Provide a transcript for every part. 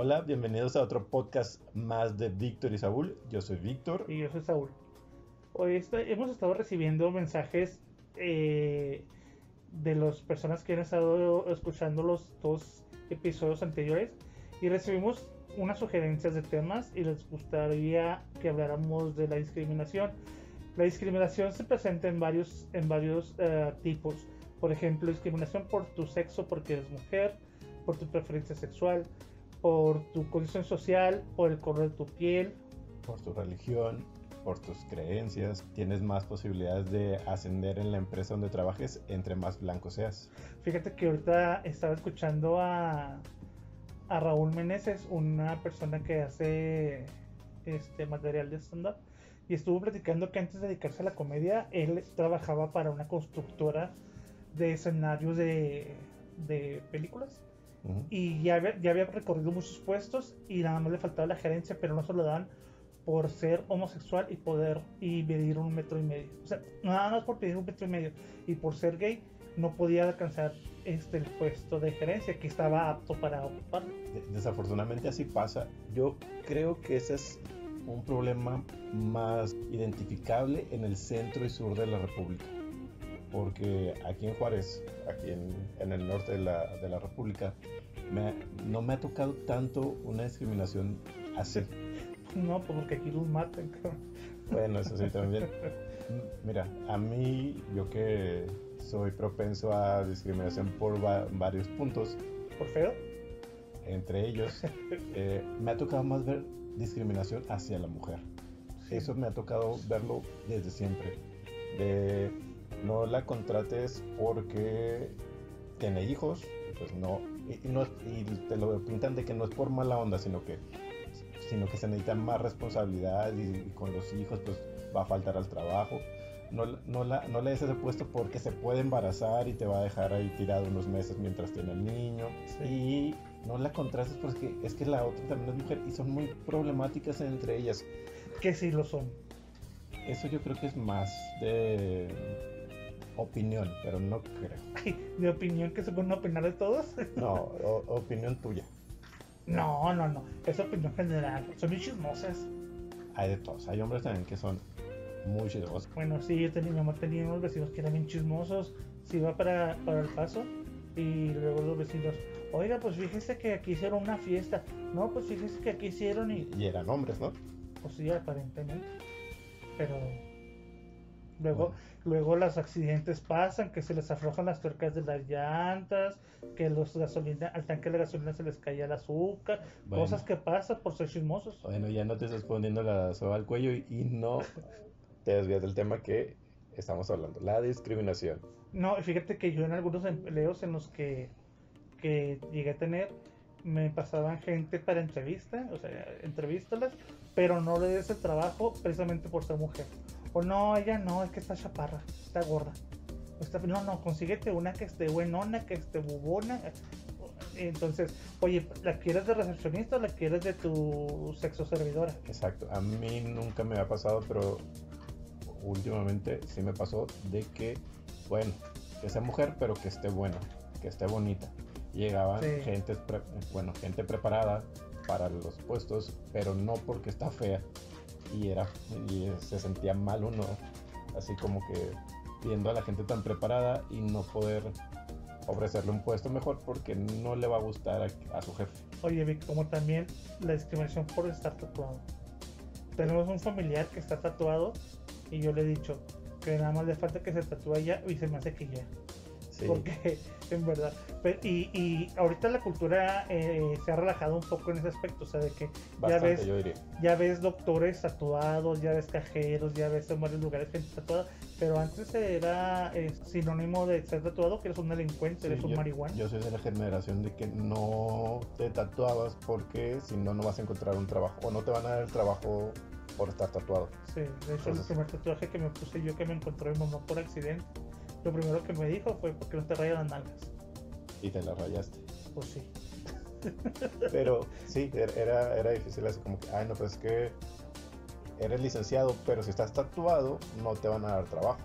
Hola, bienvenidos a otro podcast más de Víctor y Saúl. Yo soy Víctor. Y yo soy Saúl. Hoy hemos estado recibiendo mensajes eh, de las personas que han estado escuchando los dos episodios anteriores y recibimos unas sugerencias de temas y les gustaría que habláramos de la discriminación. La discriminación se presenta en varios, varios eh, tipos. Por ejemplo, discriminación por tu sexo porque eres mujer, por tu preferencia sexual, por tu condición social, por el color de tu piel, Por tu religión, por tus creencias, tienes más posibilidades de ascender en la empresa donde trabajes entre más blanco seas. Fíjate que ahorita estaba escuchando a, a Raúl Meneses, una persona que hace este material de stand-up, y estuvo platicando que antes de dedicarse a la comedia, él trabajaba para una constructora de escenarios de, de películas. Y ya había, ya había recorrido muchos puestos y nada más le faltaba la gerencia, pero no se lo daban por ser homosexual y poder y medir un metro y medio. O sea, nada más por pedir un metro y medio y por ser gay no podía alcanzar este el puesto de gerencia que estaba apto para ocuparlo. De- Desafortunadamente así pasa. Yo creo que ese es un problema más identificable en el centro y sur de la República. Porque aquí en Juárez, aquí en, en el norte de la, de la República, me no me ha tocado tanto una discriminación así. No, pues porque aquí los matan, cabrón. Bueno, eso sí también. Mira, a mí, yo que soy propenso a discriminación por va- varios puntos, Por feo. entre ellos, eh, me ha tocado más ver discriminación hacia la mujer. Eso me ha tocado verlo desde siempre. De no la contrates porque tiene hijos, pues no, y, y no y te lo pintan de que no es por mala onda, sino que sino que se necesita más responsabilidad y, y con los hijos pues va a faltar al trabajo. No, no, la, no le des ese puesto porque se puede embarazar y te va a dejar ahí tirado unos meses mientras tiene el niño. Y no la contrastes porque es que la otra también es mujer y son muy problemáticas entre ellas. Que sí lo son. Eso yo creo que es más de opinión, pero no creo. Ay, de opinión que se pueden opinar de todos. No, o- opinión tuya. No, no, no. Es opinión general. Son muy chismosas. Hay de todos. Hay hombres también que son muy chismosos. Bueno, sí, yo tenía, mi mamá tenía unos vecinos que eran bien chismosos. Se iba para, para el paso y luego los vecinos, oiga, pues fíjese que aquí hicieron una fiesta. No, pues fíjese que aquí hicieron y, Y eran hombres, ¿no? pues sí, aparentemente. Pero luego, Bueno. luego los accidentes pasan, que se les aflojan las tuercas de las llantas, que los gasolina, al tanque de gasolina se les caía el azúcar, Bueno. cosas que pasan por ser chismosos. Bueno, ya no te estás poniendo la soga al cuello y, y no te desvías del tema que estamos hablando, la discriminación. No, y fíjate que yo en algunos empleos en los que, que llegué a tener, me pasaban gente para entrevista, o sea, entrevístalas, pero no le des el trabajo precisamente por ser mujer. O no, ella no, es que está chaparra, está gorda. Está- no, no, consíguete una que esté buenona, que esté bubona. Entonces, oye, ¿la quieres de recepcionista o la quieres de tu sexo servidora? Exacto, a mí nunca me ha pasado, pero últimamente sí me pasó de que, bueno, que sea mujer, pero que esté buena, que esté bonita. Llegaban Sí. gente, pre- bueno, gente preparada para los puestos, pero no porque está fea y era y se sentía mal uno, así como que viendo a la gente tan preparada y no poder ofrecerle un puesto mejor porque no le va a gustar a, su jefe. Oye, Vic, como también la discriminación por estar tatuado. Tenemos un familiar que está tatuado y yo le he dicho que nada más le falta que se tatúe ya y se me hace que ya. Sí. Porque, en verdad. Y, y ahorita la cultura eh, se ha relajado un poco en ese aspecto, o sea, de que ya ves, ya ves doctores tatuados, ya ves cajeros, ya ves en varios lugares gente tatuada, pero antes era eh, sinónimo de ser tatuado que eres un delincuente, eres un yo, marihuana. yo soy de la generación de que no te tatuabas porque si no, no vas a encontrar un trabajo o no te van a dar el trabajo por estar tatuado. Sí, de hecho Entonces- el primer tatuaje que me puse yo que me encontró mi mamá por accidente, lo primero que me dijo fue porque no te rayas las nalgas. Y te la rayaste. Pues sí. Pero sí, er- era, era difícil así como que, ay, no, pues es que eres licenciado, pero si estás tatuado, no te van a dar trabajo.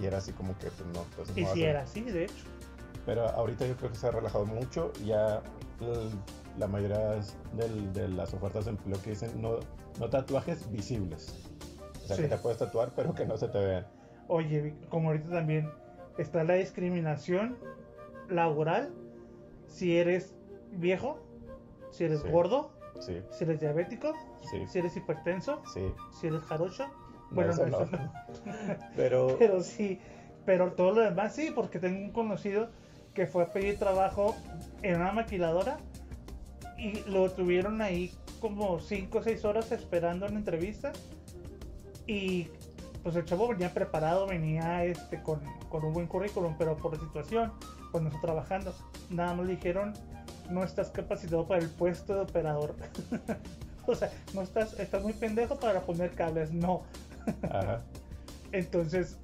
Y era así como que, pues no, pues no Y si a- era así, de hecho. Pero ahorita yo creo que se ha relajado mucho, ya la mayoría del- de las ofertas de empleo que dicen no, no tatuajes visibles. O sea, Sí. que te puedes tatuar, pero que no se te vean. Oye, como ahorita también está la discriminación laboral si eres viejo, si eres Sí. gordo, Sí, si eres diabético, sí, si eres hipertenso, si eres jarocho. No, Bueno, eso no, eso no. Pero, Pero sí, pero todo lo demás sí, porque tengo un conocido que fue a pedir trabajo en una maquiladora y lo tuvieron ahí como 5 o 6 horas esperando una entrevista y pues el chavo venía preparado, venía este con, con un buen currículum, pero por la situación, pues no está trabajando. Nada más le dijeron, no estás capacitado para el puesto de operador. o sea, no estás, estás muy pendejo para poner cables, no. ajá. Entonces,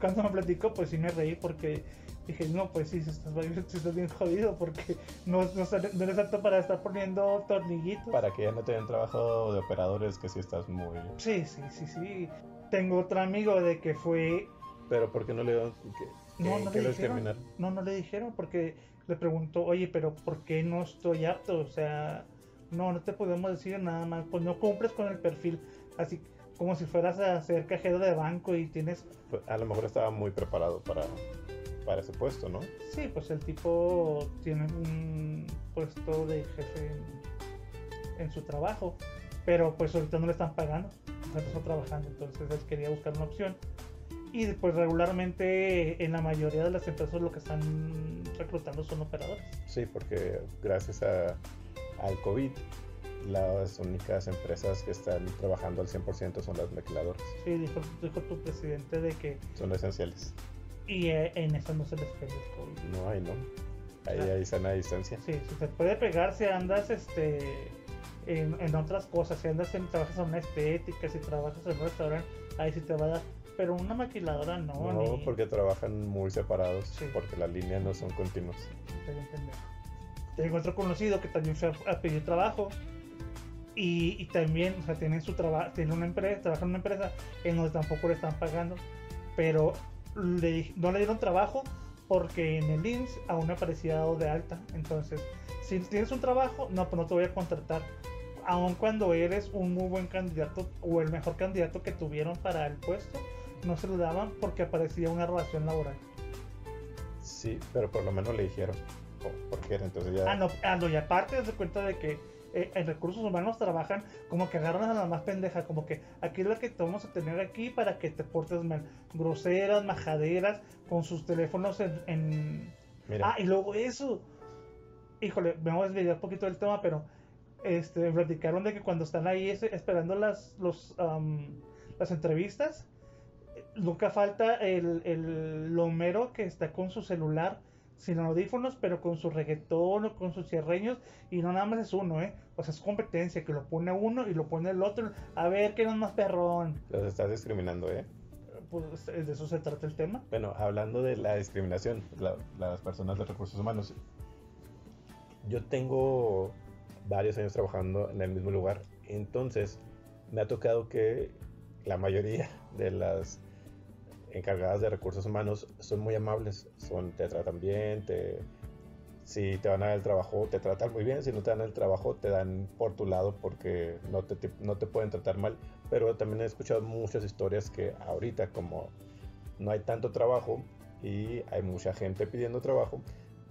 cuando me platicó, pues sí me reí porque dije, no, pues sí, si estás, si estás bien jodido porque no, no, no eres apto para estar poniendo tornillitos. para que ya no te den trabajo de operadores, que sí estás muy... Sí, sí, sí, sí. Tengo otro amigo de que fue... Pero ¿por qué no le dieron? ¿Qué, No, no le lo dijeron. No, no le dijeron porque le preguntó, oye, pero ¿por qué no estoy apto? O sea, no, no te podemos decir nada más, pues no cumples con el perfil. Así como si fueras a ser cajero de banco y tienes Pues, A lo mejor estaba muy preparado para, para ese puesto, ¿no? Sí, pues el tipo tiene un puesto de jefe en, en su trabajo, pero pues ahorita no le están pagando, está trabajando, entonces él quería buscar una opción. Y pues regularmente en la mayoría de las empresas lo que están reclutando son operadores. Sí, porque gracias a, al COVID, las únicas empresas que están trabajando al 100% son las maquiladoras. Sí, dijo, dijo tu presidente de que Son esenciales. y eh, en eso no se les pega el COVID. No hay, ¿no? Ahí Ah. hay sana distancia. Sí, si se puede pegar si andas este en, en otras cosas, si andas en, trabajas en una estética, si trabajas en un restaurante, ahí sí te va a dar. Pero una maquiladora no, No, ni porque trabajan muy separados, Sí. porque las líneas no son continuas. Tengo otro conocido que también fue a, a pedir trabajo. Y, y también, o sea, tiene su trabajo, tiene una empresa, trabaja en una empresa en donde tampoco le están pagando. Pero le no le dieron trabajo porque en el IMSS aún aparecía dado de alta. Entonces, si tienes un trabajo, no, pues no te voy a contratar. Aun cuando eres un muy buen candidato o el mejor candidato que tuvieron para el puesto, no se lo daban porque aparecía una relación laboral. Sí, pero por lo menos le dijeron. ¿Por qué era? Entonces ya... Ah, no, ah, no, y aparte, de cuenta de que eh, en recursos humanos trabajan como que agarran a la más pendeja, como que aquí es la que te vamos a tener aquí para que te portes mal. Groseras, majaderas, con sus teléfonos en. en- Mira, Ah, y luego eso. Híjole, me voy a desviar un poquito del tema, pero este, platicaron de que cuando están ahí esperando las, los, am, las entrevistas, nunca falta el, el lomero que está con su celular sin audífonos, pero con su reggaetón o con sus cierreños, y no nada más es uno, ¿eh? O sea, es competencia, que lo pone uno y lo pone el otro, a ver quién es más perrón. los estás discriminando, ¿eh? Pues de eso se trata el tema. Bueno, hablando de la discriminación, la- las personas de recursos humanos. Yo tengo varios años trabajando en el mismo lugar, entonces me ha tocado que la mayoría de las encargadas de recursos humanos son muy amables, son, te tratan bien, te, si te van a dar el trabajo te tratan muy bien, si no te dan el trabajo te dan por tu lado porque no te, no te pueden tratar mal, pero también he escuchado muchas historias que ahorita como no hay tanto trabajo y hay mucha gente pidiendo trabajo,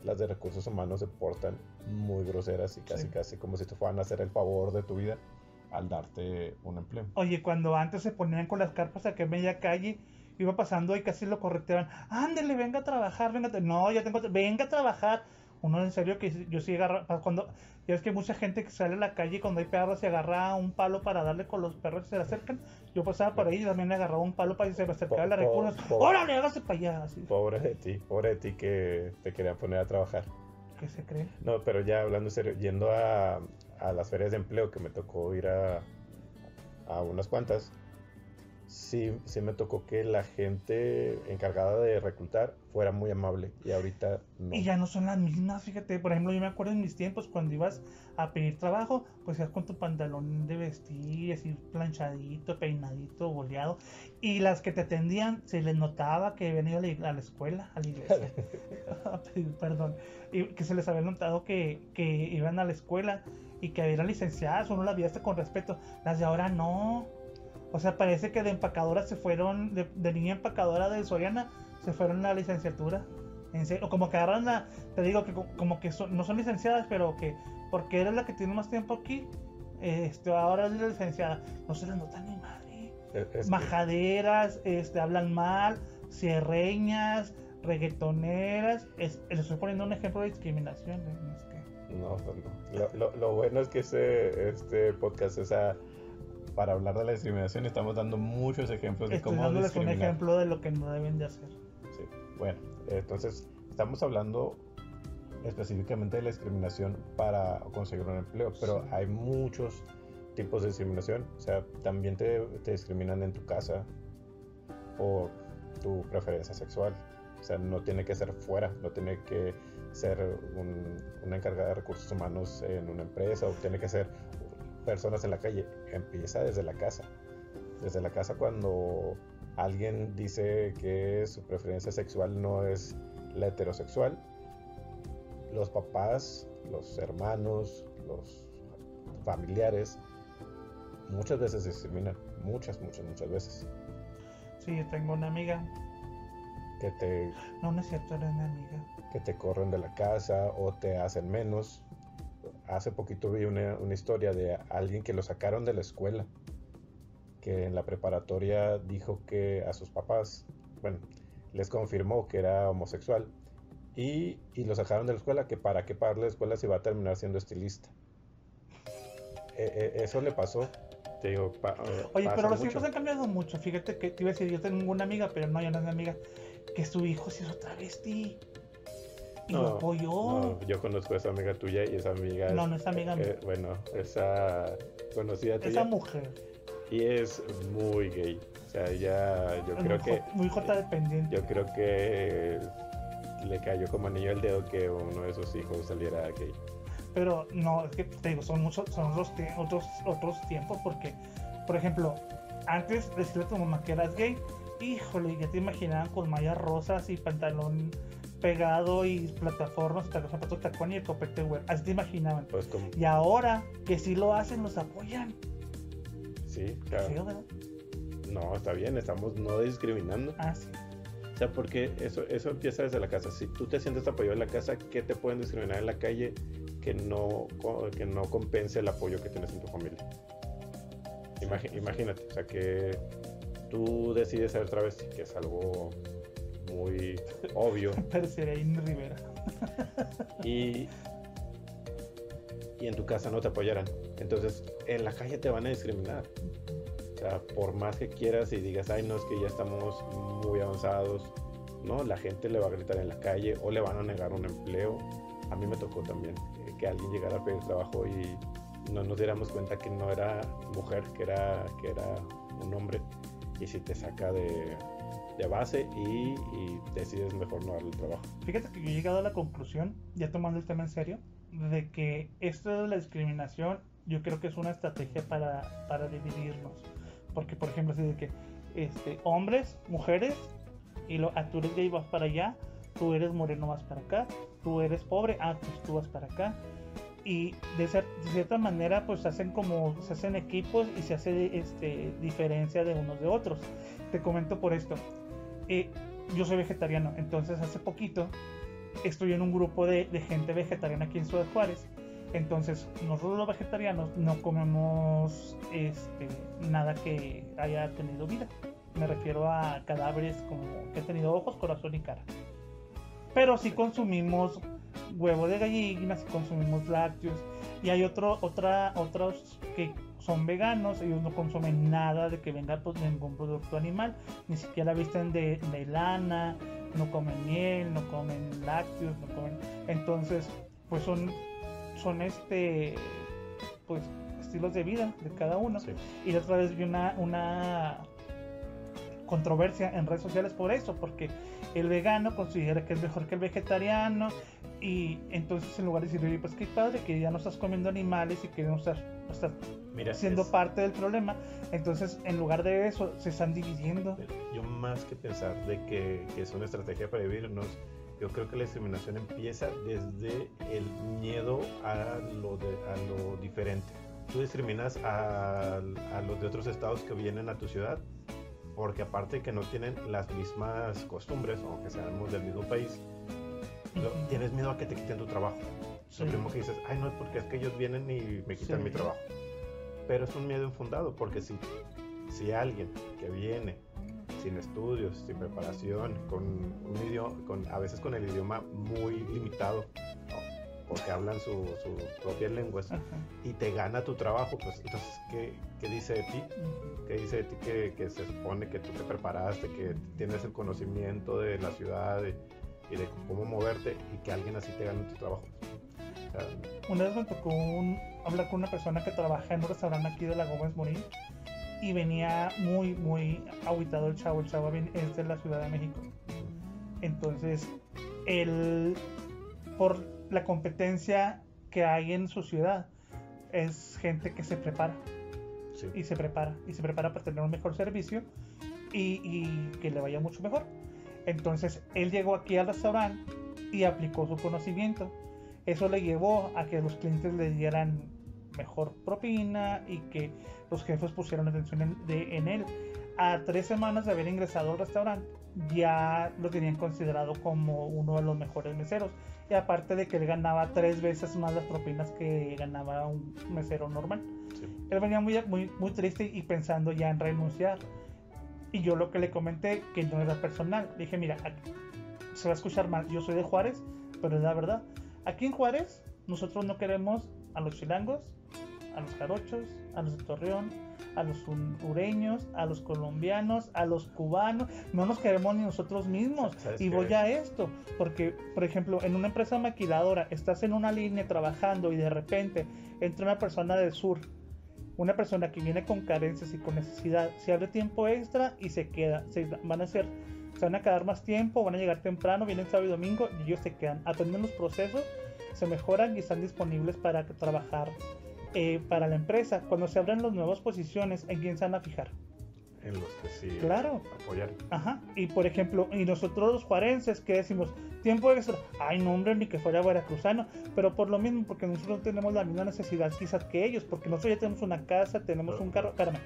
las de recursos humanos se portan muy groseras y casi Sí. casi como si te fueran a hacer el favor de tu vida al darte un empleo. Oye, cuando antes se ponían con las carpas aquí en media calle, iba pasando y casi lo correteaban. Ándele, venga a trabajar, venga. a tra-". No, ya tengo. Venga a trabajar. Uno en serio que yo sí agarra. Cuando. Ya es que mucha gente que sale a la calle cuando hay perros se agarra un palo para darle con los perros que se le acercan. Yo pasaba por ahí y también le agarraba un palo para que se me acercara a la Po- recursos. po- ¡Órale, hágase para allá! Así. Pobre de ti, pobre de ti que te querían poner a trabajar. ¿Qué se cree? No, pero ya hablando en serio, yendo a, a las ferias de empleo que me tocó ir a, a unas cuantas, sí, sí me tocó que la gente encargada de reclutar fuera muy amable y ahorita no. Y ya no son las mismas, fíjate, por ejemplo, yo me acuerdo en mis tiempos cuando ibas a pedir trabajo, pues ibas con tu pantalón de vestir, así planchadito, peinadito, boleado, y las que te atendían se les notaba que habían ido a la, escuela, a la iglesia, perdón, y que se les había notado que, que iban a la escuela y que eran licenciadas, uno las veía con respeto, las de ahora no o sea, parece que de empacadora se fueron, de, niña empacadora de Soriana, se fueron a la licenciatura. En serio, o como que agarran la, te digo que como que no son licenciadas, pero que porque eres la que tiene más tiempo aquí, este, ahora es la licenciada. No se les nota ni madre. Majaderas, este, hablan mal, cierreñas, reggaetoneras. les estoy poniendo un ejemplo de discriminación. ¿eh? No, no. Lo, lo, bueno es que este, este podcast, o sea para hablar de la discriminación estamos dando muchos ejemplos de cómo dándoles un ejemplo de lo que no deben de hacer. Sí, bueno, entonces estamos hablando específicamente de la discriminación para conseguir un empleo, pero hay muchos tipos de discriminación. O sea, también te, te, discriminan en tu casa por tu preferencia sexual. O sea, no tiene que ser fuera, no tiene que ser un, una encargada de recursos humanos en una empresa o tiene que ser personas en la calle, empieza desde la casa. Desde la casa cuando alguien dice que su preferencia sexual no es la heterosexual, los papás, los hermanos, los familiares, muchas veces discriminan, muchas, muchas, muchas veces. Sí, tengo una amiga. Que te... No, no es cierto, eres mi amiga. Que te corren de la casa o te hacen menos hace poquito vi una, historia de alguien que lo sacaron de la escuela, que en la preparatoria dijo que a sus papás, bueno, les confirmó que era homosexual y, lo sacaron de la escuela, que para qué pagar la escuela si va a terminar siendo estilista. E, e, eso le pasó. Te digo, eh, Oye, pero los hijos han cambiado mucho. Fíjate que te iba a decir, yo tengo una amiga, pero no, ya no es mi amiga, que su hijo se hizo travesti no, yo conozco a esa amiga tuya y esa amiga. No, no es amiga eh, mía. bueno, esa conocida tuya. Esa mujer. Y es muy gay. O sea, ella, yo creo que. Muy J dependiente. Yo creo que le cayó como anillo al dedo que uno de sus hijos saliera gay. Pero no, es que te digo, son muchos, son otros, otros, otros tiempos porque, por ejemplo, antes decirle a tu mamá que eras gay, híjole, ya te imaginaban con mallas rosas y pantalón pegado y plataformas, los zapatos tacón y el copete web. Así te imaginaban. Pues y ahora que sí lo hacen, los apoyan. Sí, claro. no, está bien, estamos no discriminando. Ah, sí. O sea, porque eso, eso empieza desde la casa. Si tú te sientes apoyado en la casa, ¿qué te pueden discriminar en la calle que no, que no compense el apoyo que tienes en tu familia? imagínate, o sea, que tú decides ser travesti, que es algo muy obvio. en Rivera. y, y en tu casa no te apoyarán. Entonces, en la calle te van a discriminar. O sea, por más que quieras y digas, ay, no, es que ya estamos muy avanzados, ¿no? La gente le va a gritar en la calle o le van a negar un empleo. A mí me tocó también eh, que alguien llegara a pedir trabajo y no nos diéramos cuenta que no era mujer, que era, que era un hombre. Y si te saca de, de base y, decides mejor no darle el trabajo. Fíjate que yo he llegado a la conclusión, ya tomando el tema en serio, de que esto de la discriminación yo creo que es una estrategia para, para dividirnos. Porque, por ejemplo, si de que este, hombres, mujeres, y lo, ah, tú eres gay vas para allá, tú eres moreno vas para acá, tú eres pobre, ah, pues tú vas para acá. Y de, de cierta manera, pues hacen como, se hacen equipos y se hace este, diferencia de unos de otros. Te comento por esto yo soy vegetariano, entonces hace poquito estoy en un grupo de, gente vegetariana aquí en Ciudad Juárez. Entonces, nosotros los vegetarianos no comemos este, nada que haya tenido vida. Me refiero a cadáveres como que han tenido ojos, corazón y cara. Pero sí consumimos huevo de gallina, sí consumimos lácteos. Y hay otro, otros que son veganos, ellos no consumen nada de que venga pues, ningún producto animal, ni siquiera visten de, lana, no comen miel, no comen lácteos, no comen. Entonces, pues son, son este, pues estilos de vida de cada uno. Y la otra vez vi una, una, controversia en redes sociales por eso, porque el vegano considera que es mejor que el vegetariano y entonces en lugar de decir, pues qué padre que ya no estás comiendo animales y que no estás, siendo parte del problema, entonces en lugar de eso se están dividiendo. Yo más que pensar de que, que es una estrategia para vivirnos, yo creo que la discriminación empieza desde el miedo a lo, de, a lo diferente. Tú discriminas a, a los de otros estados que vienen a tu ciudad porque aparte que no tienen las mismas costumbres, aunque seamos del mismo país, tienes miedo a que te quiten tu trabajo. Lo primero que dices, ay no, porque es que ellos vienen y me quitan mi trabajo. Pero es un miedo infundado, porque si, si alguien que viene sin estudios, sin preparación, con un idioma, con, a veces con el idioma muy limitado, porque hablan su, su propias lenguas, y te gana tu trabajo, pues entonces, ¿qué, qué dice de ti? ¿Qué dice de ti que, que, se supone que tú te preparaste, que tienes el conocimiento de la ciudad y de cómo moverte y que alguien así te gane tu trabajo? una vez me tocó hablar con una persona que trabaja en un restaurante aquí de la Gómez Morín y venía muy, muy aguitado el chavo. El chavo es de la Ciudad de México. Entonces, él, por la competencia que hay en su ciudad, es gente que se prepara. Y se prepara. Y se prepara para tener un mejor servicio y, y que le vaya mucho mejor. Entonces, él llegó aquí al restaurante y aplicó su conocimiento. Eso le llevó a que los clientes le dieran mejor propina y que los jefes pusieron atención en, él. A tres semanas de haber ingresado al restaurante, ya lo tenían considerado como uno de los mejores meseros. Y aparte de que él ganaba tres veces más las propinas que ganaba un mesero normal. Él venía muy, muy, muy triste y pensando ya en renunciar. Y yo lo que le comenté, que no era personal, le dije, mira, se va a escuchar mal, yo soy de Juárez, pero es la verdad. Aquí en Juárez, nosotros no queremos a los chilangos, a los jarochos, a los de Torreón, a los hondureños, a los colombianos, a los cubanos. No nos queremos ni nosotros mismos. Y voy a esto, porque, por ejemplo, en una empresa maquiladora, estás en una línea trabajando y de repente entra una persona del sur, una persona que viene con carencias y con necesidad, se abre tiempo extra y se queda. Se van a hacer, se van a quedar más tiempo, van a llegar temprano, vienen sábado y domingo y ellos se quedan, atienden los procesos, se mejoran y están disponibles para trabajar eh, para la empresa, cuando se abren las nuevas posiciones, ¿en quién se van a fijar? En los que sí claro. apoyar. Ajá. Y por ejemplo, y nosotros los juarenses, que decimos, tiempo extra, ay, no, hombre, ni que fuera veracruzano, pero por lo mismo, porque nosotros tenemos la misma necesidad quizás que ellos, porque nosotros ya tenemos una casa, tenemos un carro, caramba,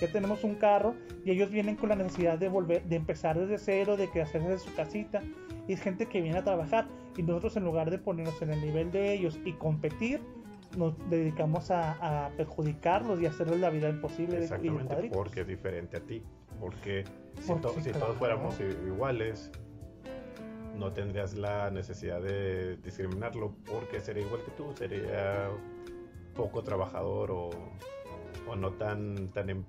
ya tenemos un carro, y ellos vienen con la necesidad de volver, de empezar desde cero, de que hacerse de su casita, y es gente que viene a trabajar, y nosotros en lugar de ponernos en el nivel de ellos y competir, nos dedicamos a, perjudicarlos y hacerles la vida imposible. Exactamente, porque es diferente a ti. Porque si, todos fuéramos iguales, no tendrías la necesidad de discriminarlo porque sería igual que tú, sería poco trabajador o, o no tan, tan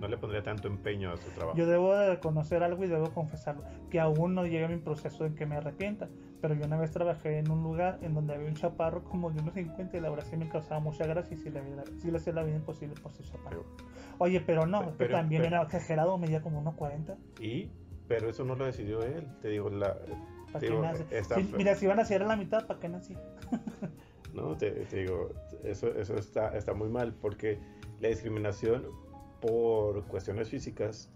no le pondría tanto empeño a su trabajo. Yo debo de reconocer algo y debo confesarlo, que aún no llega mi proceso en que me arrepienta, pero yo una vez trabajé en un lugar en donde había un chaparro como de unos 50 y la verdad sí me causaba mucha gracia y sí le, sí le hacía la vida imposible por ser chaparro. Oye, pero no, también era exagerado, medía como unos 40. Y, pero eso no lo decidió él, te digo, la... mira, si van a hacer a la mitad, ¿para qué nací? no, te, digo, eso, eso está, está muy mal porque la discriminación por cuestiones físicas,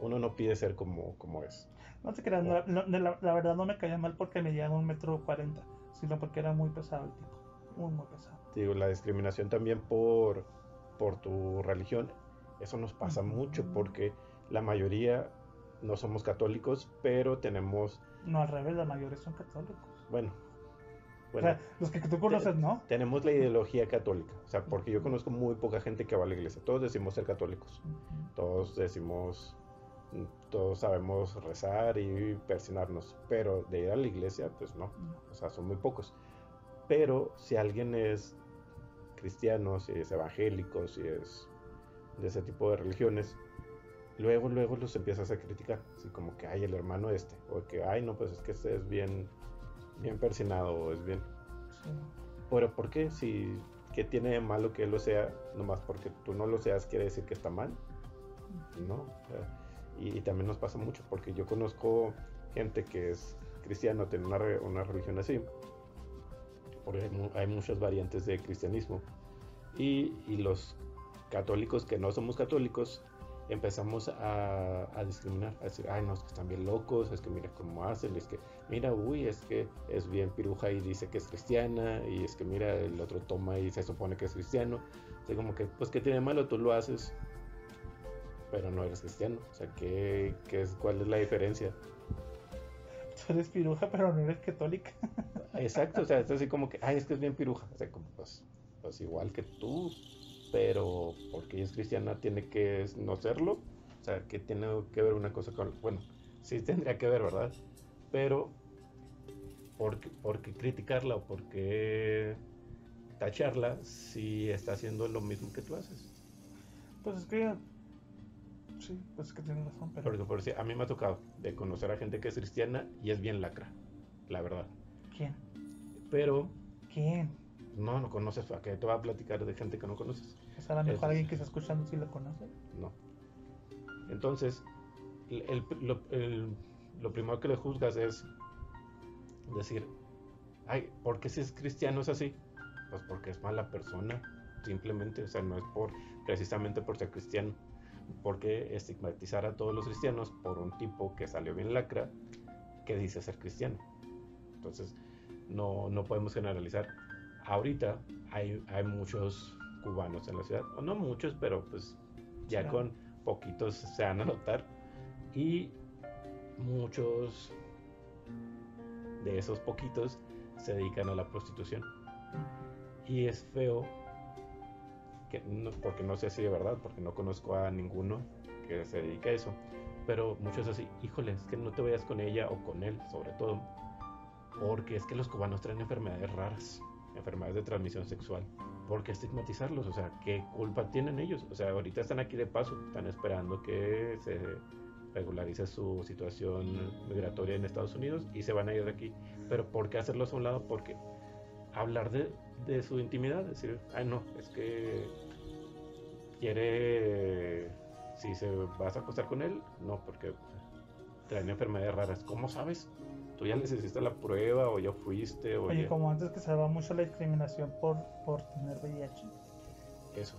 uno no pide ser como, como es. No te creas, la, verdad no me caía mal porque me llevaba un metro cuarenta, sino porque era muy pesado el tipo, muy, muy pesado. Digo, la discriminación también por, por tu religión, eso nos pasa mucho porque la mayoría no somos católicos, pero tenemos... No, al revés, la mayoría son católicos. Bueno, bueno, los que tú conoces, ¿no? Tenemos la ideología católica, o sea, porque yo conozco muy poca gente que va a la iglesia. Todos decimos ser católicos, todos decimos, todos sabemos rezar y persinarnos, pero de ir a la iglesia, pues no, o sea, son muy pocos. Pero si alguien es cristiano, si es evangélico, si es de ese tipo de religiones, luego, luego los empiezas a criticar, así como que, ay, el hermano este, o que, ay, no, pues es que este es bien bien persinado, es bien. Pero ¿por qué? Si, ¿qué tiene de malo que él lo sea? Nomás porque tú no lo seas, quiere decir que está mal. ¿no? y, también nos pasa mucho, porque yo conozco gente que es cristiana, tiene una, una religión así, porque hay, muchas variantes de cristianismo, y, y, los católicos que no somos católicos empezamos a, a, discriminar, a decir, ay, no, es que están bien locos, es que mira cómo hacen, es que, mira, uy, es que es bien piruja y dice que es cristiana, y es que mira, el otro toma y se supone que es cristiano. O como que, pues, ¿qué tiene malo? Tú lo haces, pero no eres cristiano. O sea, ¿qué, qué es, ¿cuál es la diferencia? Tú eres piruja, pero no eres católica. Exacto, o sea, es así como que, ay, es que es bien piruja. O sea, como, pues, pues igual que tú, pero porque ella es cristiana tiene que no serlo. O sea, que tiene que ver una cosa con... Bueno, sí tendría que ver, ¿verdad? Pero, ¿por, por qué criticarla o por qué tacharla si está haciendo lo mismo que tú haces? Pues es que... Sí, pues es que tienes razón, pero... Porque por si a mí me ha tocado de conocer a gente que es cristiana y es bien lacra, la verdad. ¿Quién? Pero... ¿Quién? No, no conoces, ¿a qué te va a platicar de gente que no conoces? A lo mejor alguien que está escuchando sí lo conoce. No. Entonces, el, lo, lo, primero que le juzgas es decir, ay, ¿por qué si es cristiano es así? Pues porque es mala persona, simplemente, o sea, no es por precisamente por ser cristiano. Porque estigmatizar a todos los cristianos por un tipo que salió bien lacra que dice ser cristiano. Entonces, no, no podemos generalizar ahorita hay, hay muchos cubanos en la ciudad, o no muchos, pero pues ya con poquitos se van a notar. Y muchos de esos poquitos se dedican a la prostitución. Y es feo, que porque no sé si de verdad, porque no conozco a ninguno que se dedique a eso. Pero muchos así, híjole, es que no te vayas con ella o con él, sobre todo. Porque es que los cubanos traen enfermedades raras enfermedades de transmisión sexual. ¿Por qué estigmatizarlos? O sea, ¿qué culpa tienen ellos? O sea, ahorita están aquí de paso, están esperando que se regularice su situación migratoria en Estados Unidos y se van a ir de aquí. Pero ¿por qué hacerlos a un lado? Porque hablar de, de su intimidad, decir, ay no, es que quiere, si se vas a acostar con él, no, porque traen enfermedades raras. ¿Cómo sabes? Tú ya necesitas la prueba o ya fuiste. O Oye, como antes que se daba mucho la discriminación por, por tener VIH. Eso.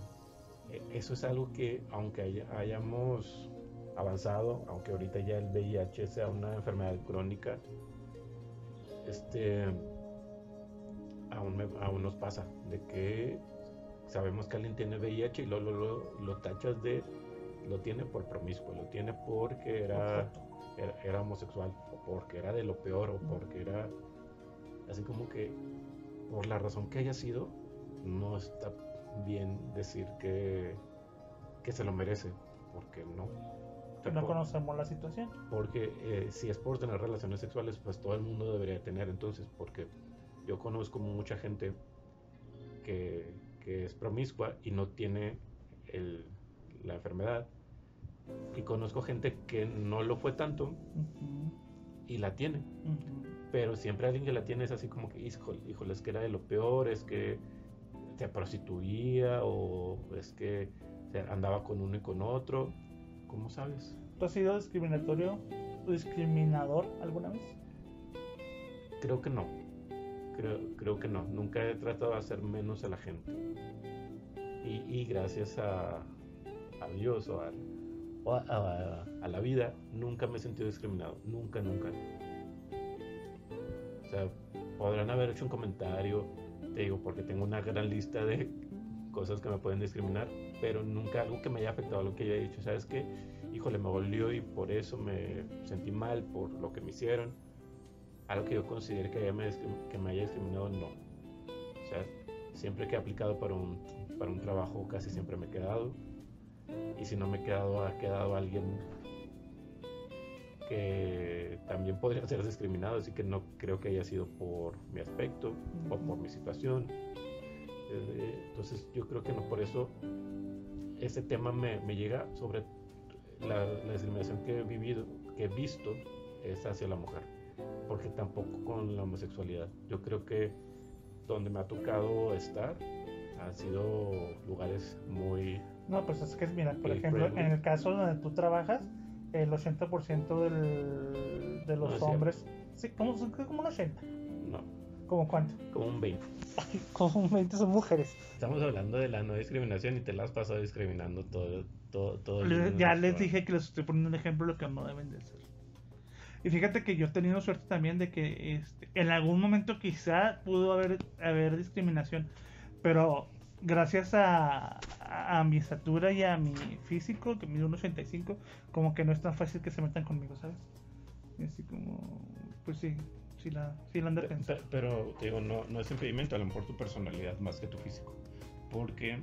E, eso es algo que, aunque hayamos avanzado, aunque ahorita ya el VIH sea una enfermedad crónica, este, aún, aún nos pasa de que sabemos que alguien tiene VIH y lo, lo, lo, tachas de, lo tiene por promiscuo, lo tiene porque era, era, era homosexual porque era de lo peor o porque era así como que por la razón que haya sido, no está bien decir que, que se lo merece, porque no. no conocemos la situación. Porque eh, si es por tener relaciones sexuales, pues todo el mundo debería tener entonces, porque yo conozco mucha gente que, que es promiscua y no tiene el, la enfermedad. Y conozco gente que no lo fue tanto y la tiene. Pero siempre alguien que la tiene es así como que, híjole, híjole, es que era de lo peor, es que se prostituía o es que andaba con uno y con otro. ¿Cómo sabes? ¿Tú has sido discriminatorio o discriminador alguna vez? Creo que no. Creo, creo que no. Nunca he tratado de hacer menos a la gente. Y, gracias a, a Dios o a, a, la vida, nunca me he sentido discriminado. Nunca, nunca. O sea, podrán haber hecho un comentario, te digo, porque tengo una gran lista de cosas que me pueden discriminar, pero nunca algo que me haya afectado a lo que yo he dicho. ¿Sabes qué? Híjole, me volvió y por eso me sentí mal, por lo que me hicieron. Algo que yo considere que, haya me, que me haya discriminado, no. O sea, siempre que he aplicado para un, para un trabajo, casi siempre me he quedado y si no me he quedado, ha quedado alguien que también podría ser discriminado, así que no creo que haya sido por mi aspecto o por mi situación. Eh, entonces yo creo que no por eso ese tema me, me llega sobre la, la, discriminación que he vivido, que he visto, es hacia la mujer, porque tampoco con la homosexualidad. Yo creo que donde me ha tocado estar han sido lugares muy No, pues es que, mira, por El ejemplo, privilege. en el caso donde tú trabajas, el 80% del, de los es hombres. Sí, como, como un 80. No, ¿Como cuánto? como un 20. Como un 20 son mujeres. Estamos hablando de la no discriminación y te la has pasado discriminando todo, todo, todo el ya les dije que les estoy poniendo un ejemplo de lo que no deben de hacer. Y fíjate que yo he tenido suerte también de que este, en algún momento quizá pudo haber, haber discriminación, pero gracias a, a, a mi estatura y a mi físico, que mide 1,85, como que no es tan fácil que se metan conmigo, ¿sabes? Y así como, pues sí, sí la, sí la han de Pe- pensar. pe- Pero te digo, no, no es impedimento, a lo mejor tu personalidad más que tu físico. Porque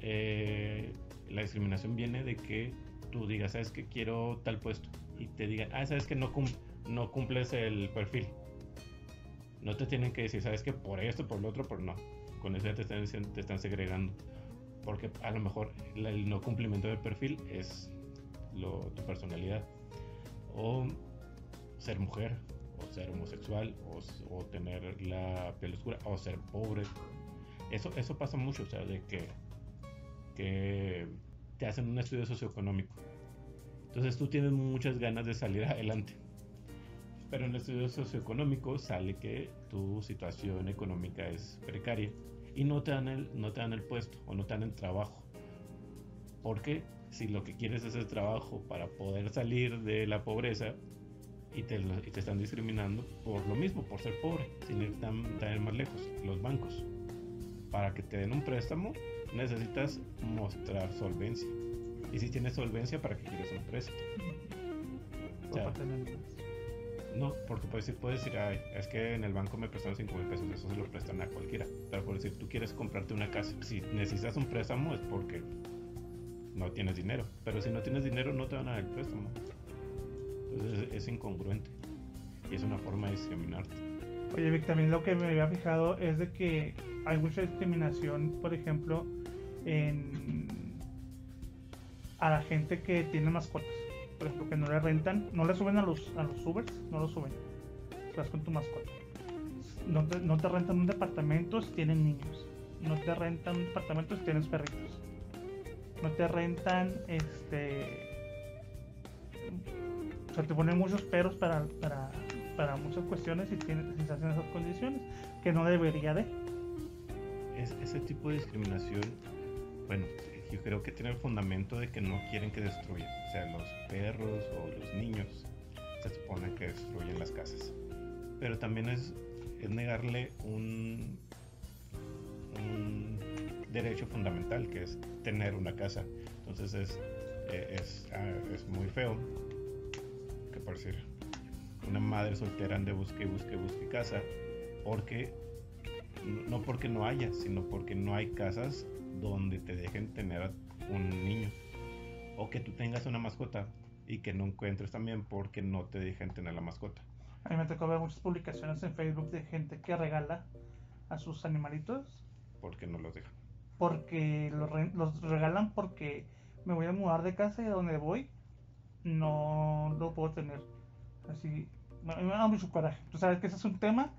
eh, la discriminación viene de que tú digas, sabes que quiero tal puesto. Y te digan, ah, sabes que no, cum- no cumples el perfil. No te tienen que decir, sabes que por esto, por lo otro, por no. Con eso ya te están, te están segregando. Porque a lo mejor el no cumplimiento del perfil es tu personalidad. O ser mujer, o ser homosexual, o, o tener la piel oscura, o ser pobre. Eso, eso pasa mucho, o sea, de que, que te hacen un estudio socioeconómico. Entonces tú tienes muchas ganas de salir adelante. Pero en el estudio socioeconómico sale que tu situación económica es precaria y no te dan el, no te dan el puesto o no te dan el trabajo. Porque si lo que quieres es el trabajo para poder salir de la pobreza, y te, y te están discriminando por lo mismo, por ser pobre, sin ir tan, tan más lejos. Los bancos, para que te den un préstamo, necesitas mostrar solvencia. Y si tienes solvencia, ¿para qué quieres un préstamo? por ya. No, porque puedes decir, puedes decir, "Ay, es que en el banco me prestaron 5 mil pesos, eso se lo prestan a cualquiera. Pero por decir, tú quieres comprarte una casa, si necesitas un préstamo es porque no tienes dinero. Pero si no tienes dinero, no te van a dar el préstamo. Entonces es, incongruente. Y es una forma de discriminarte. Oye, Vic, también lo que me había fijado es de que hay mucha discriminación, por ejemplo, en a la gente que tiene mascotas. Por ejemplo, que no le rentan, no le suben a los, a los Ubers, no lo suben. Vas con tu mascota. No te, no te rentan un departamento si tienen niños. No te rentan un departamento si tienes perritos. No te rentan, este... O sea, te ponen muchos peros para, para, para muchas cuestiones y tienes, si se esas condiciones, que no debería de. Es, ese tipo de discriminación, bueno, yo creo que tiene el fundamento de que no quieren que destruyan. O sea, los perros o los niños se supone que destruyen las casas. Pero también es, es negarle un, derecho fundamental, que es tener una casa. Entonces es, eh, es, ah, es muy feo que por decir una madre soltera ande busque, busque, busque casa, porque no porque no haya, sino porque no hay casas donde te dejen tener un niño. O que tú tengas una mascota y que no encuentres también porque no te dejen tener la mascota. A mí me tocó ver muchas publicaciones en Facebook de gente que regala a sus animalitos Porque no los dejan. porque los, re- los regalan porque me voy a mudar de casa y a donde voy no lo puedo tener. Así, me da mucho coraje. Tú sabes que ese es un tema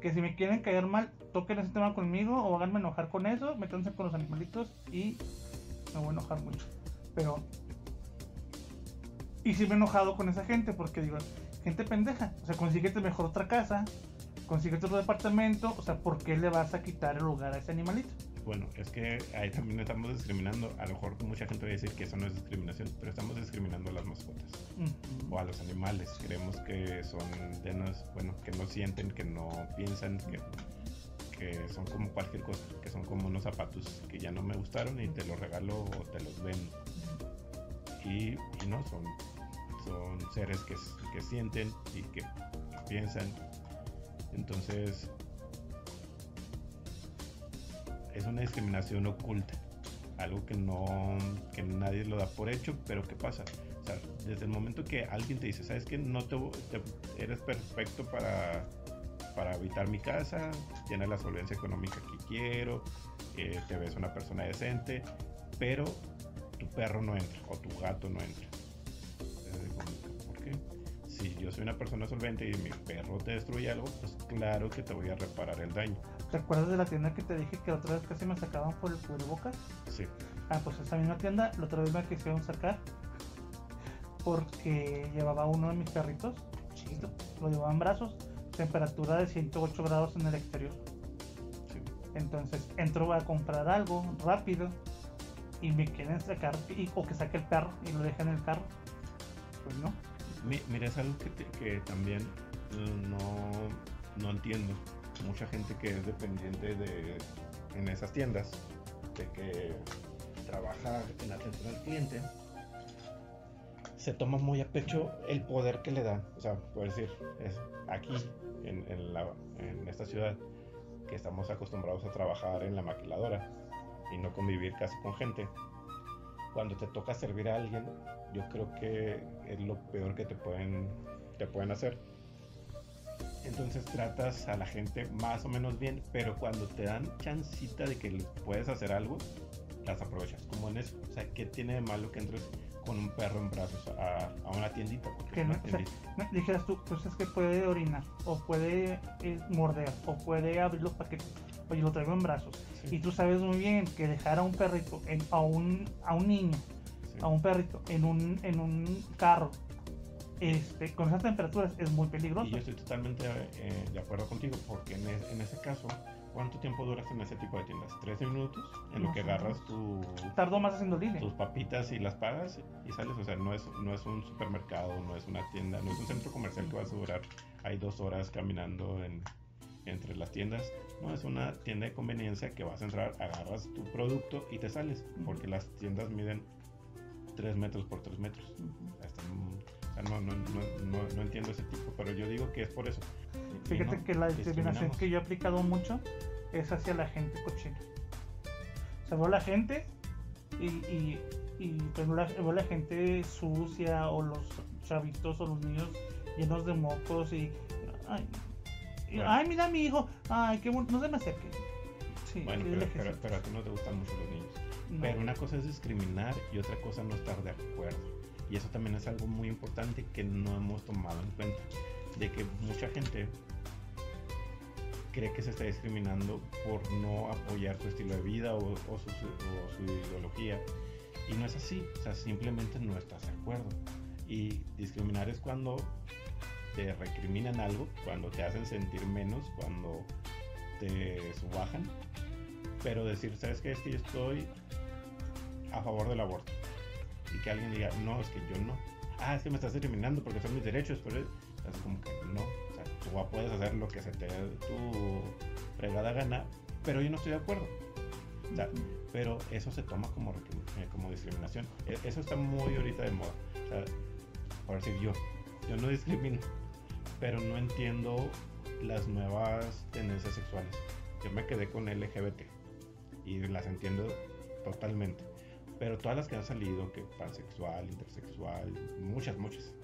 que si me quieren caer mal, toquen ese tema conmigo o háganme enojar con eso, métanse con los animalitos y me voy a enojar mucho. Pero, y sí me he enojado con esa gente porque digo, gente pendeja, o sea, consíguete mejor otra casa, consíguete otro departamento, o sea, ¿por qué le vas a quitar el lugar a ese animalito? Bueno, es que ahí también estamos discriminando. A lo mejor mucha gente va a decir que eso no es discriminación, pero estamos discriminando a las mascotas o a los animales. Creemos que son de nos, bueno, que no sienten, que no piensan, que, que son como cualquier cosa, que son como unos zapatos que ya no me gustaron y te los regalo o te los vendo. Y, y no, son, son seres que sienten y que piensan. Entonces, es una discriminación oculta. Algo que no que nadie lo da por hecho, pero ¿qué pasa? O sea, desde el momento que alguien te dice, ¿sabes que No te, te- eres perfecto para, para habitar mi casa, tienes la solvencia económica que quiero, eh, te ves una persona decente, pero tu perro no entra o tu gato no entra. Yo soy una persona solvente y mi perro te destruye algo, pues claro que te voy a reparar el daño. ¿Te acuerdas de la tienda que te dije que otra vez casi me sacaban por el cubrebocas? Sí, Ah, pues esa misma tienda, la otra vez me quisieron sacar porque llevaba uno de mis perritos, chiquito, lo llevaba en brazos, temperatura de 108 grados en el exterior. Sí. Entonces entro a comprar algo rápido y me quieren sacar y- o que saque el perro y lo deje en el carro. Pues no. Mi- Mira, es algo que, también eh, no, no entiendo. Mucha gente que es dependiente de en esas tiendas, de que trabaja en atención al cliente, se toma muy a pecho el poder que le dan. O sea, por decir, es aquí, en, en la- en esta ciudad, que estamos acostumbrados a trabajar en la maquiladora y no convivir casi con gente. Cuando te toca servir a alguien, yo creo que es lo peor que te pueden, te pueden hacer. Entonces tratas a la gente más o menos bien, pero cuando te dan chancita de que les puedes hacer algo, las aprovechas. Como en eso. O sea, ¿qué tiene de malo que entres con un perro en brazos a, a una tiendita? Que no, una o sea, tiendita. no, dijeras tú, pues es que puede orinar, o puede eh, morder, o puede abrir los paquetes, oye, lo traigo en brazos. Sí, Y tú sabes muy bien que dejar a un perrito, en- a, un, a un niño, sí. a un perrito en un, en un carro, este, con esas temperaturas es muy peligroso. Y yo estoy totalmente eh, de acuerdo contigo, porque en, es- en ese caso, ¿cuánto tiempo duras en ese tipo de tiendas? ¿13 minutos? En lo Más que agarras tu, Tardó más haciendo línea. tus papitas y las pagas y sales. O sea, no es, no es un supermercado, no es una tienda, no es un centro comercial que vas a durar ahí dos horas caminando en, entre las tiendas. No, es una tienda de conveniencia que vas a entrar, agarras tu producto y te sales, porque las tiendas miden 3 metros por 3 metros. O sea, no, no, no, no, no entiendo ese tipo, pero yo digo que es por eso. Fíjate que la discriminación que yo he aplicado mucho es hacia la gente cochina. O sea, veo la gente y, y, y pues, veo la, veo la gente sucia o los chavitos o los niños llenos de mocos y... Ay, y, Bueno. ay, mira a mi hijo. Ay, qué bueno. No se me acerque. Sí, Bueno, pero, pero, a ti no te gustan mucho los niños. No. Pero una cosa es discriminar y otra cosa no estar de acuerdo. Y eso también es algo muy importante que no hemos tomado en cuenta. De que mucha gente cree que se está discriminando por no apoyar su estilo de vida o, o su, o su ideología. Y no es así. O sea, simplemente no estás de acuerdo. Y discriminar es cuando te recriminan algo, cuando te hacen sentir menos, cuando te subajan. Pero decir, ¿sabes qué? Es que yo estoy a favor del aborto. Y que alguien diga, no, es que yo no. Ah, es que me estás discriminando porque son mis derechos, pero es como que no. O sea, tú puedes hacer lo que se te dé tu fregada gana, pero yo no estoy de acuerdo. Pero eso se toma como, eh, como discriminación. E- Eso está muy ahorita de moda. O sea, por decir yo, yo no discrimino, pero no entiendo las nuevas tendencias sexuales. Yo me quedé con LGBT y las entiendo totalmente. Pero todas las que han salido, que pansexual, intersexual, muchas, muchas,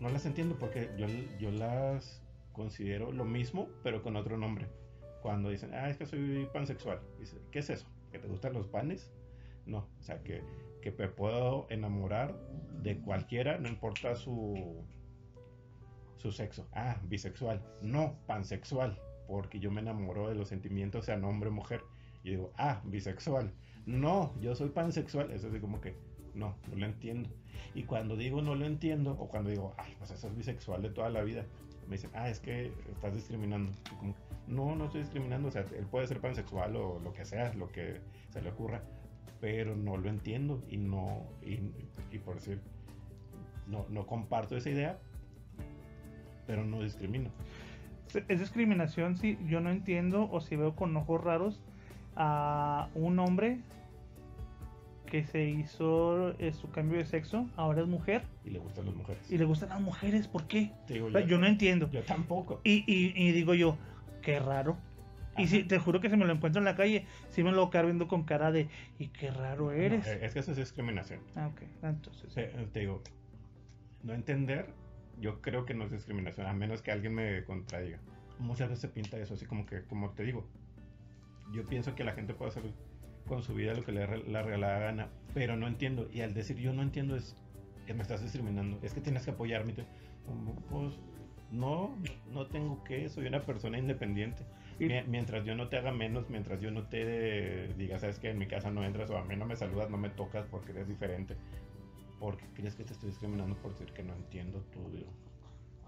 no las entiendo porque yo, yo las considero lo mismo, pero con otro nombre. Cuando dicen, ah, es que soy pansexual, ¿qué es eso? ¿Que te gustan los panes? No, o sea, que, que me puedo enamorar de cualquiera, no importa su, su sexo. Ah, bisexual. No, pansexual, porque yo me enamoro de los sentimientos, sean hombre o mujer. Y digo, ah, bisexual. No, yo soy pansexual. Eso es como que, no, no lo entiendo. Y cuando digo no lo entiendo, o cuando digo, ay, pues eso es bisexual de toda la vida, me dicen, ah, es que estás discriminando. No, no estoy discriminando. O sea, él puede ser pansexual o lo que sea, lo que se le ocurra, pero no lo entiendo y no, y, y por decir, no, no comparto esa idea, pero no discrimino. Es discriminación si yo no entiendo o si veo con ojos raros a un hombre que se hizo eh, su cambio de sexo, ahora es mujer Y le gustan las mujeres. y le gustan las mujeres, ¿por qué? Digo yo, Yo no entiendo. yo tampoco. Y, y- y digo yo, qué raro. Y si te juro que si me lo encuentro en la calle, sí me lo voy a quedar viendo con cara de, y qué raro eres. No, eh, es que eso es discriminación. Ah, ok. Entonces, Te, te digo, no entender, yo creo que no es discriminación, a menos que alguien me contradiga. Muchas veces se pinta eso así como que, como te digo, yo pienso que la gente puede hacer con su vida lo que le la regalada gana, pero no entiendo. Y al decir yo no entiendo es que me estás discriminando, es que tienes que apoyarme. Pues no, no tengo que, soy una persona independiente. Mientras yo no te haga menos, mientras yo no te diga, sabes que en mi casa no entras o a mí no me saludas, no me tocas porque eres diferente. Porque crees que te estoy discriminando por decir que no entiendo tu,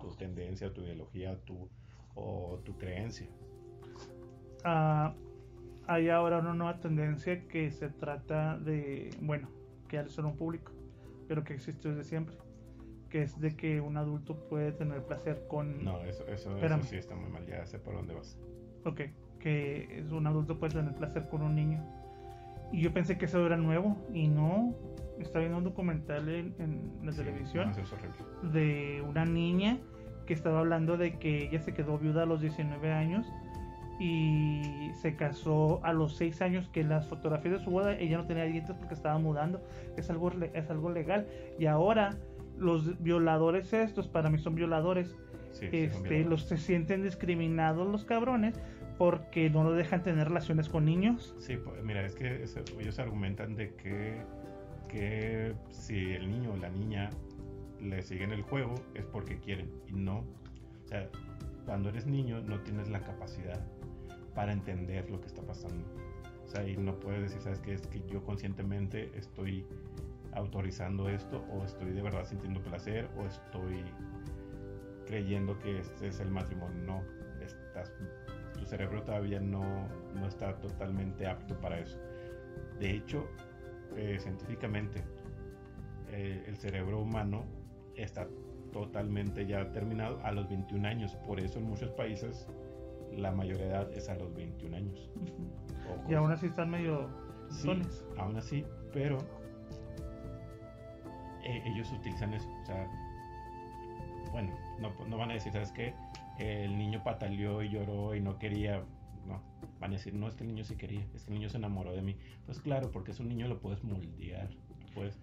tu tendencia, tu ideología, tu, o tu creencia. Ah, hay ahora una nueva tendencia que se trata de, bueno, que ya son un público, pero que existe desde siempre, que es de que un adulto puede tener placer con... No, eso, eso, eso sí está muy mal, ya sé por dónde vas. Ok, que es un adulto puede tener placer con un niño. Y yo pensé que eso era nuevo, y no. Estaba viendo un documental en, en la Sí, televisión no, de una niña que estaba hablando de que ella se quedó viuda a los 19 años y se casó a los 6 años que las fotografías de su boda ella no tenía dientes porque estaba mudando. Es algo es algo legal. Y ahora los violadores estos para mí son violadores Sí, sí, son este violadores. los se sienten discriminados los cabrones porque no lo dejan tener relaciones con niños. Sí, pues, mira, es que ellos argumentan de que, que si el niño o la niña le siguen el juego es porque quieren y no. O sea, cuando eres niño no tienes la capacidad para entender lo que está pasando. O sea, y no puedes decir, ¿sabes qué? Es que yo conscientemente estoy autorizando esto o estoy de verdad sintiendo placer o estoy creyendo que este es el matrimonio. No, estás, tu cerebro todavía no, no está totalmente apto para eso. De hecho, eh, científicamente, eh, el cerebro humano está totalmente ya terminado a los 21 años. Por eso en muchos países la mayoría de edad es a los 21 años. Y aún así están medio Sí, sones. aún así, pero eh, ellos utilizan eso. O sea, bueno, no, no van a decir, ¿sabes qué? El niño pataleó y lloró y no quería. No, van a decir, no, es que el niño sí quería, es que el niño se enamoró de mí. Pues claro, porque es un niño, lo puedes moldear. Puedes.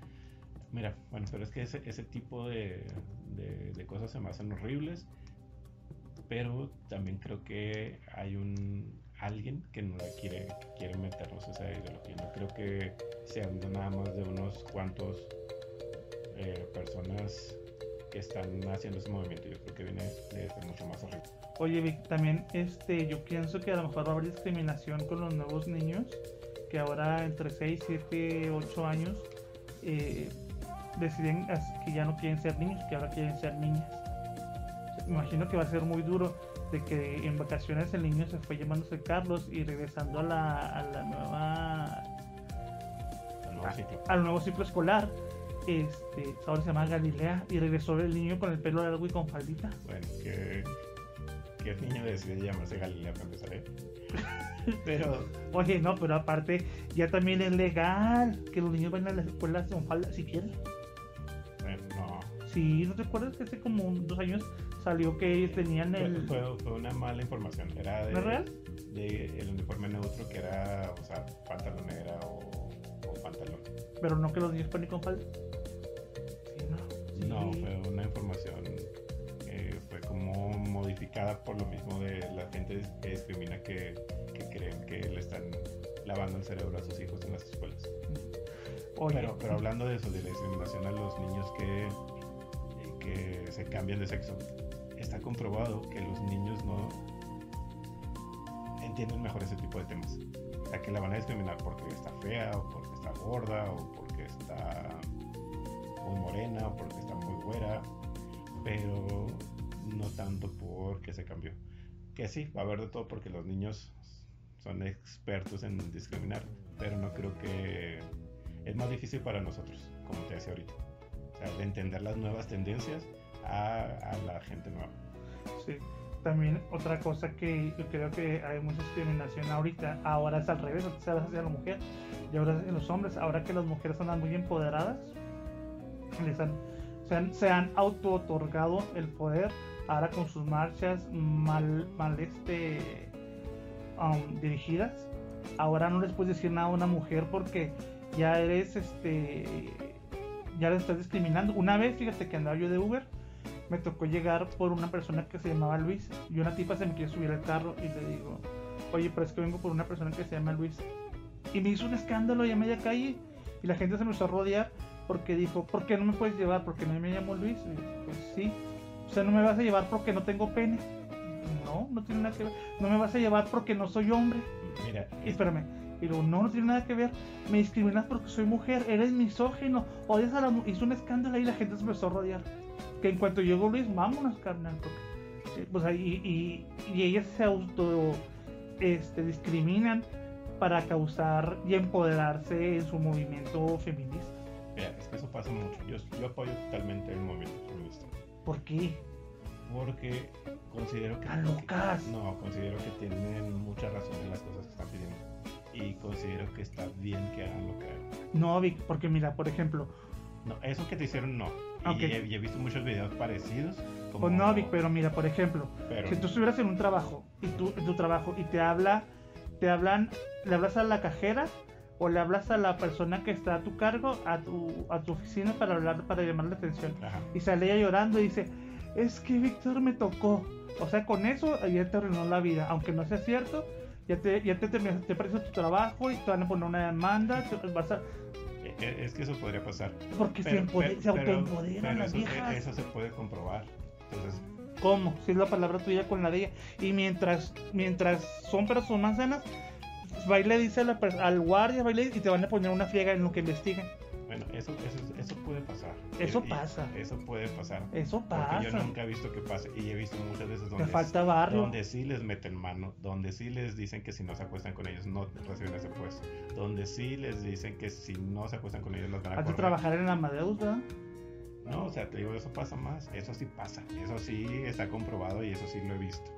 Mira, bueno, pero es que ese, ese tipo de, de, cosas se me hacen horribles. Pero también creo que hay un alguien que no la quiere, quiere meternos esa ideología. No creo que sean nada más de unos cuantos eh, personas que están haciendo ese movimiento. Yo creo que viene de ser mucho más horrible. Oye, Vic, también este, yo pienso que a lo mejor va a haber discriminación con los nuevos niños, que ahora entre 6, 7, 8 años eh, deciden que ya no quieren ser niños, que ahora quieren ser niñas. Me imagino que va a ser muy duro de que en vacaciones el niño se fue llamándose Carlos y regresando a la, a la nueva El nuevo ciclo. al nuevo ciclo escolar, este, ahora se llama Galilea y regresó el niño con el pelo largo y con faldita. Bueno, que, que el niño decide llamarse Galilea para empezar, ¿eh? Pero Oye, no, pero aparte ya también es legal que los niños vayan a las escuelas con falda si quieren. bueno, no. Sí, ¿no te acuerdas que hace como dos años salió que ellos tenían el... fue- fue una mala información. Era de, ¿No es real? de el uniforme neutro que era, o sea, pantalonera o, o pantalón. Pero no que los niños ir con falda. No. Fue una información que fue como modificada por lo mismo de la gente que discrimina que, que creen que le están lavando el cerebro a sus hijos en las escuelas. Oye, Pero, pero hablando de eso, de la discriminación a los niños que, que se cambian de sexo, está comprobado que los niños no entienden mejor ese tipo de temas. O sea, que la van a discriminar porque está fea, o porque está gorda, o porque está muy morena, o porque está muy güera, pero no tanto porque se cambió. Que sí, va a haber de todo porque los niños son expertos en discriminar, pero no creo que es más difícil para nosotros, como te decía ahorita. O sea, de entender las nuevas tendencias a, a la gente nueva. sí. También otra cosa que yo creo que hay mucha discriminación ahorita, ahora es al revés, antes era hacia la mujer y ahora es hacia los hombres. Ahora que las mujeres son muy empoderadas, les han- se han, se han auto otorgado el poder ahora con sus marchas mal, mal este, um, dirigidas. Ahora no les puedes decir nada a una mujer porque ya eres este ya le estás discriminando. Una vez, fíjate que andaba yo de Uber, me tocó llegar por una persona que se llamaba Luis y una tipa se me quiere subir al carro y le digo, oye, pero es que vengo por una persona que se llama Luis. Y me hizo un escándalo y a media calle y la gente se me empezó a rodear porque dijo, ¿por qué no me puedes llevar? Porque no me llamo Luis. Y pues sí. O sea, no me vas a llevar porque no tengo pene. no, no tiene nada que ver. No me vas a llevar porque no soy hombre. Mira, Y espérame. Y luego, no, no tiene nada que ver. Me discriminas porque soy mujer. Eres misógino. Odias a la mu-". Hizo un escándalo y la gente se empezó a rodear. Que en cuanto llegó Luis, vámonos, carnal. Porque, eh, pues ahí, y, y ellas se auto este, discriminan para causar y empoderarse en su movimiento feminista. Eso pasa mucho. Yo, yo apoyo totalmente el movimiento feminista. ¿Por qué? Porque considero que. Locas. No, considero que tienen mucha razón en las cosas que están pidiendo. Y considero que está bien que hagan lo que hagan. No, Vic, porque mira, por ejemplo, No, eso que te hicieron no. Y he, y he visto muchos videos parecidos. Como... pues no, Vic, pero mira, por ejemplo, pero- si tú estuvieras en un trabajo y tú en tu trabajo y te habla, te hablan, le hablas a la cajera o le hablas a la persona que está a tu cargo, a tu, a tu oficina para hablar, para llamar la atención. Ajá. Y sale ella llorando y dice, es que Víctor me tocó. O sea, con eso ya te arruinó la vida, aunque no sea cierto. Ya te, ya te, terminaste- te parece tu trabajo y te van a poner una demanda. te- vas a- E- e- Es que eso podría pasar. porque se, Pero- se pero- autoempoderan pero las eso, viejas. eso se puede comprobar. Entonces, ¿Cómo? Si es la palabra tuya con la de ella. Y mientras, mientras son personas sanas, va y le dice a la pers- al guardia, va y, le- y te van a poner una friega en lo que investigan. bueno, eso, eso, eso puede pasar. Eso Y- y pasa. Eso puede pasar. Eso Porque yo pasa. nunca he visto que pase. Y he visto muchas veces donde, falta barrio. donde sí les meten mano. Donde sí les dicen que si no se acuestan con ellos no reciben ese puesto. Donde sí les dicen que si no se acuestan con ellos los van a Has de correr. trabajar en Amadeus, ¿verdad? No, o sea, te digo, eso pasa más. Eso sí pasa. Eso sí está comprobado y eso sí lo he visto.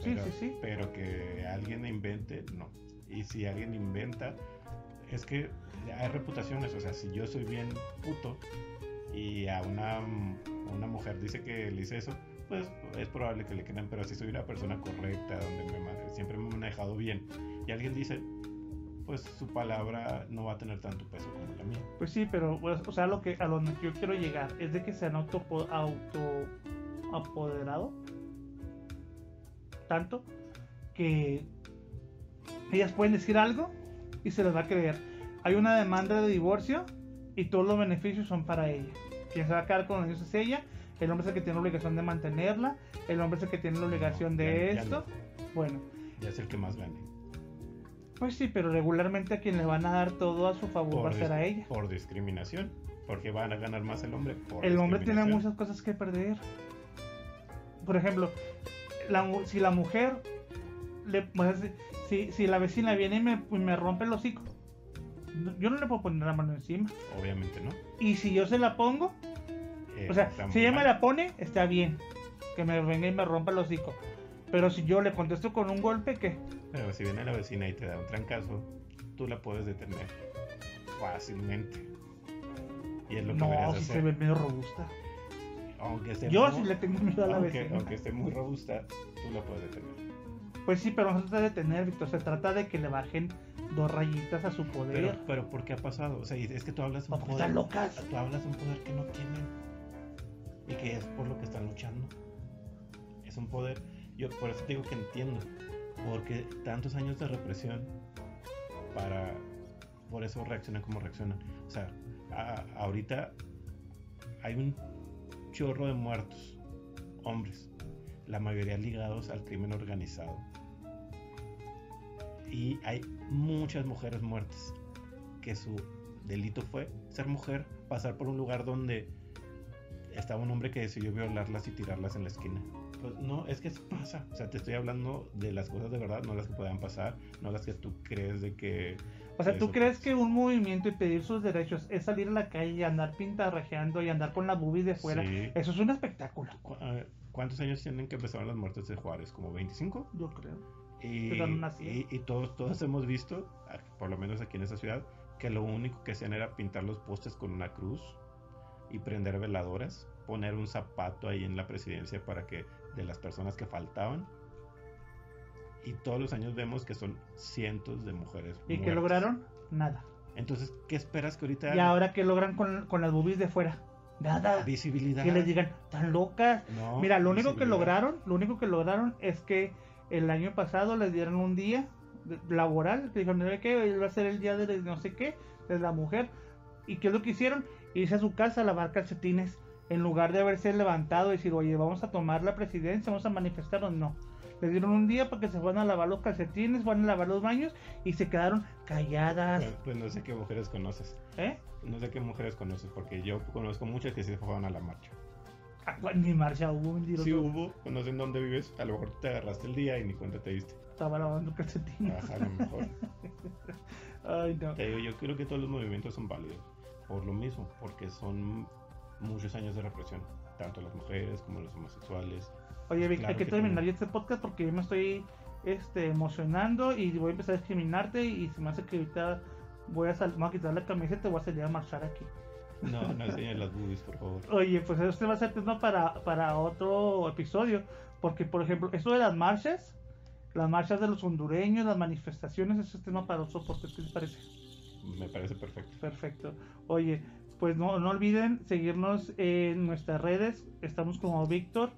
Sí, Pero, sí, sí. pero que alguien invente, no. Y si alguien inventa, es que hay reputaciones. O sea, si yo soy bien puto y a una, una mujer dice que le hice eso, pues es probable que le crean. Pero si soy una persona correcta, donde me, siempre me he manejado bien, y alguien dice, pues su palabra no va a tener tanto peso como la mía. Pues sí, pero pues, o sea, lo que a donde yo quiero llegar es de que se han auto, auto apoderado tanto que ellas pueden decir algo y se les va a creer. Hay una demanda de divorcio y todos los beneficios son para ella. Quien se va a quedar con los niños es ella. El hombre es el que tiene la obligación de mantenerla. El hombre es el que tiene la obligación No, de ya- ya esto. Bueno, Ya es el que más gane. pues sí, pero regularmente a quien le van a dar todo a su favor va a ser a ella. por discriminación. Porque van a ganar más el hombre. Por El hombre tiene muchas cosas que perder. Por ejemplo, la si la mujer, le, pues, si, si la vecina viene y me, me rompe el hocico, yo no le puedo poner la mano encima. Obviamente no. Y si yo se la pongo, Eh, o sea, si ella me la pone, está bien. Que me venga y me rompa el hocico. Pero si yo le contesto con un golpe, ¿qué? Pero si viene la vecina y te da un trancazo, tú la puedes detener fácilmente. Y es lo que No, si hacer. se ve medio robusta. Aunque esté Yo muy- sí le tengo miedo a la aunque, vecina. aunque esté muy robusta, tú la puedes detener. Pues sí, pero no se trata de detener, Víctor. Se trata de que le bajen dos rayitas a su poder. Pero, pero ¿por qué ha pasado? O sea, es que tú hablas un poder. están locas. Tú hablas un poder que no tienen. Y que es por lo que están luchando. Es un poder. Yo por eso te digo que entiendo. Porque tantos años de represión para. Por eso reaccionan como reaccionan. O sea, a- ahorita hay un chorro de muertos. Hombres. La mayoría ligados al crimen organizado. Y hay muchas mujeres muertas. Que su delito fue ser mujer, pasar por un lugar donde estaba un hombre que decidió violarlas y tirarlas en la esquina. Pues no, es que eso pasa. O sea, te estoy hablando de las cosas de verdad, no las que puedan pasar, no las que tú crees de que... O sea, ¿tú crees pasa. que un movimiento y pedir sus derechos es salir a la calle y andar pintarrajeando y andar con la boobies de fuera? Sí. Eso es un espectáculo, Cu- ver, ¿Cuántos años tienen que empezaron las muertes de Juárez? ¿Como 25? yo creo. Y, así. y, y todos, todos hemos visto, por lo menos aquí en esta ciudad, que lo único que hacían era pintar los postes con una cruz y prender veladoras, poner un zapato ahí en la presidencia para que de las personas que faltaban. Y todos los años vemos que son cientos de mujeres. ¿Y qué muertas. lograron? Nada. Entonces, ¿qué esperas que ahorita ¿Y hagan? ahora qué logran con, con las boobies de fuera? Nada. visibilidad? Que les digan, tan locas. No, Mira, lo único que lograron, lo único que lograron es que el año pasado les dieron un día de- laboral, que dijeron, ¿sabe qué? Va a ser el día de no sé qué, de la mujer. ¿Y qué es lo que hicieron? Irse a su casa a lavar calcetines en lugar de haberse levantado y decir, oye, vamos a tomar la presidencia, vamos a manifestarnos, no. Les dieron un día para que se fueran a lavar los calcetines, fueran a lavar los baños y se quedaron calladas. Pues, pues no sé qué mujeres conoces. ¿Eh? No sé qué mujeres conoces, porque yo conozco muchas que sí fueron a la marcha. Ni marcha hubo, mentiroso. Sí hubo, no sé en dónde vives, a lo mejor te agarraste el día y ni cuenta te diste. Estaba lavando calcetines. Ajá, a lo mejor. Ay, no. Te digo, yo creo que todos los movimientos son válidos. Por lo mismo, porque son muchos años de represión. Tanto las mujeres como los homosexuales. Oye, Vic, Claro hay que que terminar este podcast porque yo me estoy este, emocionando y voy a empezar a discriminarte y se me hace que ahorita voy a, sal- voy a quitar la camiseta y voy a salir a marchar aquí. No, no enseñes las boobies, por favor. Oye, pues este va a ser tema para, para otro episodio porque, por ejemplo, esto de las marchas, las marchas de los hondureños, las manifestaciones, eso es tema para otro podcast, ¿qué les parece? Me parece perfecto. Perfecto. Oye, pues no, no olviden seguirnos en nuestras redes. Estamos como Víctor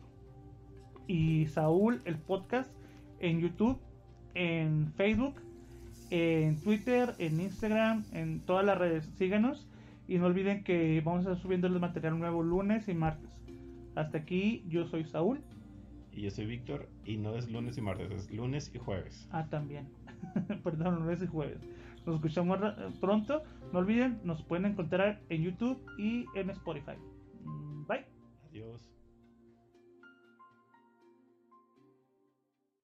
y Saúl, el podcast, en YouTube, en Facebook, en Twitter, en Instagram, en todas las redes. Síganos y no olviden que vamos a estar subiendo el material nuevo lunes y martes. Hasta aquí, yo soy Saúl. Y yo soy Víctor, y no es lunes y martes, es lunes y jueves. Ah, también. Perdón, lunes y jueves. Nos escuchamos pronto. No olviden, nos pueden encontrar en YouTube y en Spotify.